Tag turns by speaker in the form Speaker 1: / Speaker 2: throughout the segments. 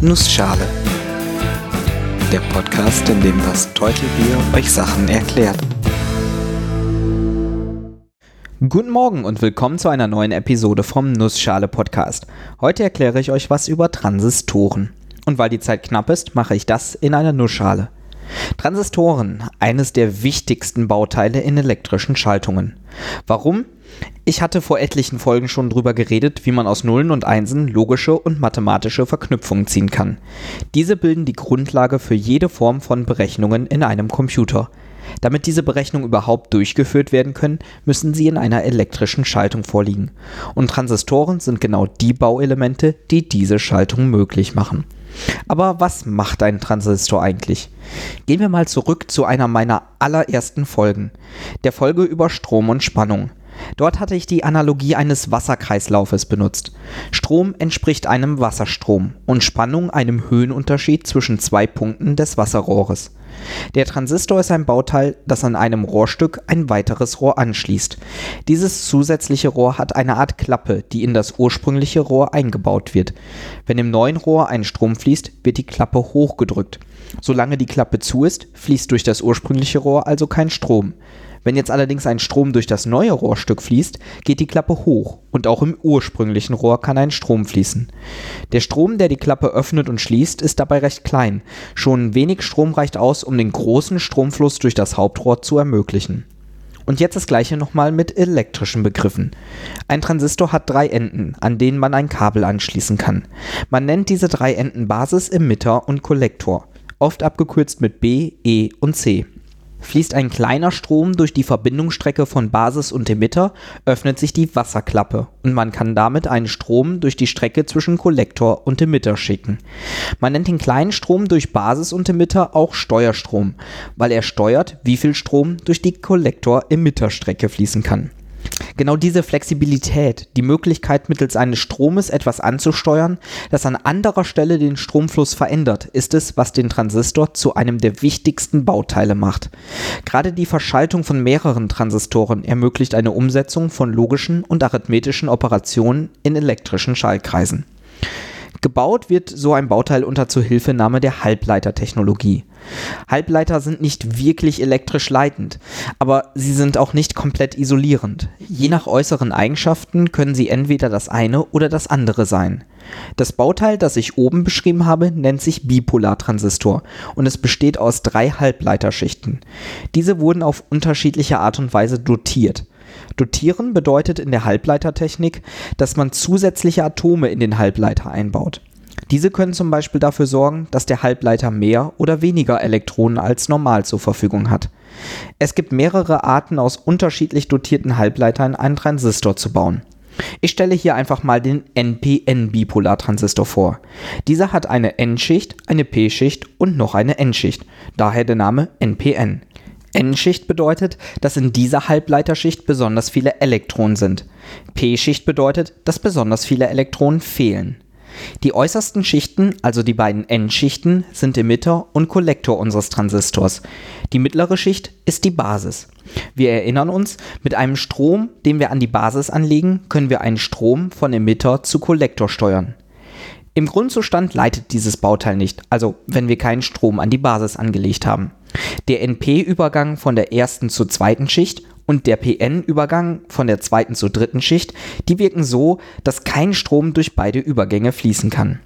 Speaker 1: Nussschale. Der Podcast, in dem das Teutelbier euch Sachen erklärt.
Speaker 2: Guten Morgen und willkommen zu einer neuen Episode vom Nussschale Podcast. Heute erkläre ich euch was über Transistoren. Und weil die Zeit knapp ist, mache ich das in einer Nussschale. Transistoren, eines der wichtigsten Bauteile in elektrischen Schaltungen. Warum? Ich hatte vor etlichen Folgen schon drüber geredet, wie man aus Nullen und Einsen logische und mathematische Verknüpfungen ziehen kann. Diese bilden die Grundlage für jede Form von Berechnungen in einem Computer. Damit diese Berechnungen überhaupt durchgeführt werden können, müssen sie in einer elektrischen Schaltung vorliegen. Und Transistoren sind genau die Bauelemente, die diese Schaltung möglich machen. Aber was macht ein Transistor eigentlich? Gehen wir mal zurück zu einer meiner allerersten Folgen, der Folge über Strom und Spannung. Dort hatte ich die Analogie eines Wasserkreislaufes benutzt. Strom entspricht einem Wasserstrom und Spannung einem Höhenunterschied zwischen zwei Punkten des Wasserrohres. Der Transistor ist ein Bauteil, das an einem Rohrstück ein weiteres Rohr anschließt. Dieses zusätzliche Rohr hat eine Art Klappe, die in das ursprüngliche Rohr eingebaut wird. Wenn im neuen Rohr ein Strom fließt, wird die Klappe hochgedrückt. Solange die Klappe zu ist, fließt durch das ursprüngliche Rohr also kein Strom. Wenn jetzt allerdings ein Strom durch das neue Rohrstück fließt, geht die Klappe hoch und auch im ursprünglichen Rohr kann ein Strom fließen. Der Strom, der die Klappe öffnet und schließt, ist dabei recht klein. Schon wenig Strom reicht aus, um den großen Stromfluss durch das Hauptrohr zu ermöglichen. Und jetzt das gleiche nochmal mit elektrischen Begriffen. Ein Transistor hat drei Enden, an denen man ein Kabel anschließen kann. Man nennt diese drei Enden Basis, Emitter und Kollektor, oft abgekürzt mit B, E und C. Fließt ein kleiner Strom durch die Verbindungsstrecke von Basis und Emitter, öffnet sich die Wasserklappe und man kann damit einen Strom durch die Strecke zwischen Kollektor und Emitter schicken. Man nennt den kleinen Strom durch Basis und Emitter auch Steuerstrom, weil er steuert, wie viel Strom durch die Kollektor-Emitter-Strecke fließen kann. Genau diese Flexibilität, die Möglichkeit mittels eines Stromes etwas anzusteuern, das an anderer Stelle den Stromfluss verändert, ist es, was den Transistor zu einem der wichtigsten Bauteile macht. Gerade die Verschaltung von mehreren Transistoren ermöglicht eine Umsetzung von logischen und arithmetischen Operationen in elektrischen Schaltkreisen. Gebaut wird so ein Bauteil unter Zuhilfenahme der Halbleitertechnologie. Halbleiter sind nicht wirklich elektrisch leitend, aber sie sind auch nicht komplett isolierend. Je nach äußeren Eigenschaften können sie entweder das eine oder das andere sein. Das Bauteil, das ich oben beschrieben habe, nennt sich Bipolartransistor und es besteht aus drei Halbleiterschichten. Diese wurden auf unterschiedliche Art und Weise dotiert. Dotieren bedeutet in der Halbleitertechnik, dass man zusätzliche Atome in den Halbleiter einbaut. Diese können zum Beispiel dafür sorgen, dass der Halbleiter mehr oder weniger Elektronen als normal zur Verfügung hat. Es gibt mehrere Arten aus unterschiedlich dotierten Halbleitern einen Transistor zu bauen. Ich stelle hier einfach mal den NPN-Bipolartransistor vor. Dieser hat eine N-Schicht, eine P-Schicht und noch eine N-Schicht, daher der Name NPN. N-Schicht bedeutet, dass in dieser Halbleiterschicht besonders viele Elektronen sind. P-Schicht bedeutet, dass besonders viele Elektronen fehlen. Die äußersten Schichten, also die beiden N-Schichten, sind Emitter und Kollektor unseres Transistors. Die mittlere Schicht ist die Basis. Wir erinnern uns, mit einem Strom, den wir an die Basis anlegen, können wir einen Strom von Emitter zu Kollektor steuern. Im Grundzustand leitet dieses Bauteil nicht, also wenn wir keinen Strom an die Basis angelegt haben. Der NP-Übergang von der ersten zur zweiten Schicht und der PN-Übergang von der zweiten zur dritten Schicht, die wirken so, dass kein Strom durch beide Übergänge fließen kann.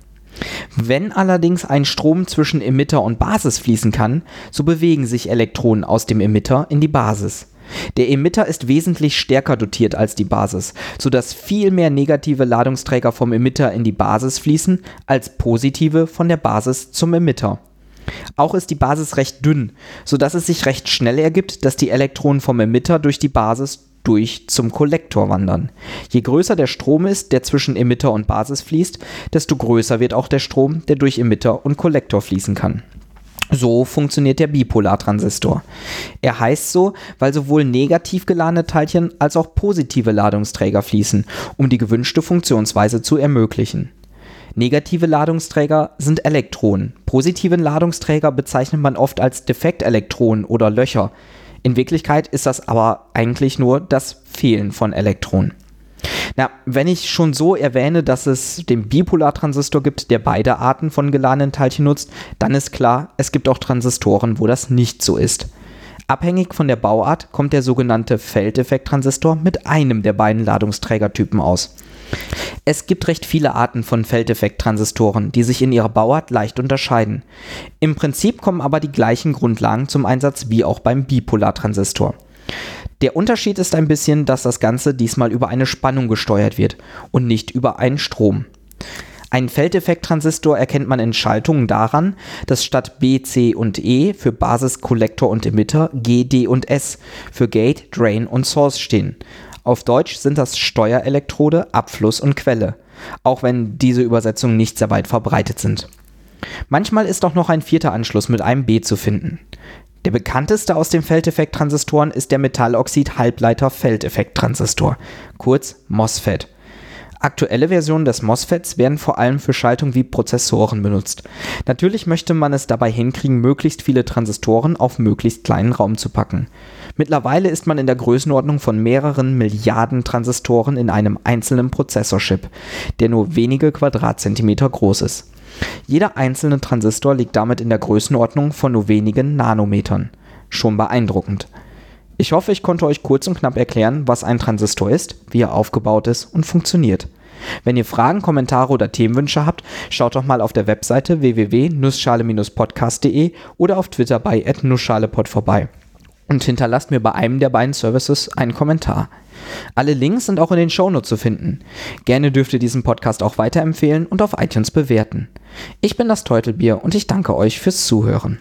Speaker 2: Wenn allerdings ein Strom zwischen Emitter und Basis fließen kann, so bewegen sich Elektronen aus dem Emitter in die Basis. Der Emitter ist wesentlich stärker dotiert als die Basis, sodass viel mehr negative Ladungsträger vom Emitter in die Basis fließen als positive von der Basis zum Emitter. Auch ist die Basis recht dünn, sodass es sich recht schnell ergibt, dass die Elektronen vom Emitter durch die Basis durch zum Kollektor wandern. Je größer der Strom ist, der zwischen Emitter und Basis fließt, desto größer wird auch der Strom, der durch Emitter und Kollektor fließen kann. So funktioniert der Bipolartransistor. Er heißt so, weil sowohl negativ geladene Teilchen als auch positive Ladungsträger fließen, um die gewünschte Funktionsweise zu ermöglichen. Negative Ladungsträger sind Elektronen. Positive Ladungsträger bezeichnet man oft als Defektelektronen oder Löcher. In Wirklichkeit ist das aber eigentlich nur das Fehlen von Elektronen. Na, wenn ich schon so erwähne, dass es den Bipolartransistor gibt, der beide Arten von geladenen Teilchen nutzt, dann ist klar, es gibt auch Transistoren, wo das nicht so ist. Abhängig von der Bauart kommt der sogenannte Feldeffekttransistor mit einem der beiden Ladungsträgertypen aus. Es gibt recht viele Arten von Feldeffekttransistoren, die sich in ihrer Bauart leicht unterscheiden. Im Prinzip kommen aber die gleichen Grundlagen zum Einsatz wie auch beim Bipolartransistor. Der Unterschied ist ein bisschen, dass das Ganze diesmal über eine Spannung gesteuert wird und nicht über einen Strom. Einen Feldeffekttransistor erkennt man in Schaltungen daran, dass statt B, C und E für Basis, Kollektor und Emitter G, D und S für Gate, Drain und Source stehen. Auf Deutsch sind das Steuerelektrode, Abfluss und Quelle, auch wenn diese Übersetzungen nicht sehr weit verbreitet sind. Manchmal ist auch noch ein vierter Anschluss mit einem B zu finden. Der bekannteste aus den Feldeffekttransistoren ist der Metalloxid-Halbleiter-Feldeffekttransistor, kurz MOSFET. Aktuelle Versionen des MOSFETs werden vor allem für Schaltung wie Prozessoren benutzt. Natürlich möchte man es dabei hinkriegen, möglichst viele Transistoren auf möglichst kleinen Raum zu packen. Mittlerweile ist man in der Größenordnung von mehreren Milliarden Transistoren in einem einzelnen Prozessorchip, der nur wenige Quadratzentimeter groß ist. Jeder einzelne Transistor liegt damit in der Größenordnung von nur wenigen Nanometern. Schon beeindruckend. Ich hoffe, ich konnte euch kurz und knapp erklären, was ein Transistor ist, wie er aufgebaut ist und funktioniert. Wenn ihr Fragen, Kommentare oder Themenwünsche habt, schaut doch mal auf der Webseite www.nussschale-podcast.de oder auf Twitter bei nussschalepod vorbei und hinterlasst mir bei einem der beiden Services einen Kommentar. Alle Links sind auch in den Shownotes zu finden. Gerne dürft ihr diesen Podcast auch weiterempfehlen und auf iTunes bewerten. Ich bin das Teutelbier und ich danke euch fürs Zuhören.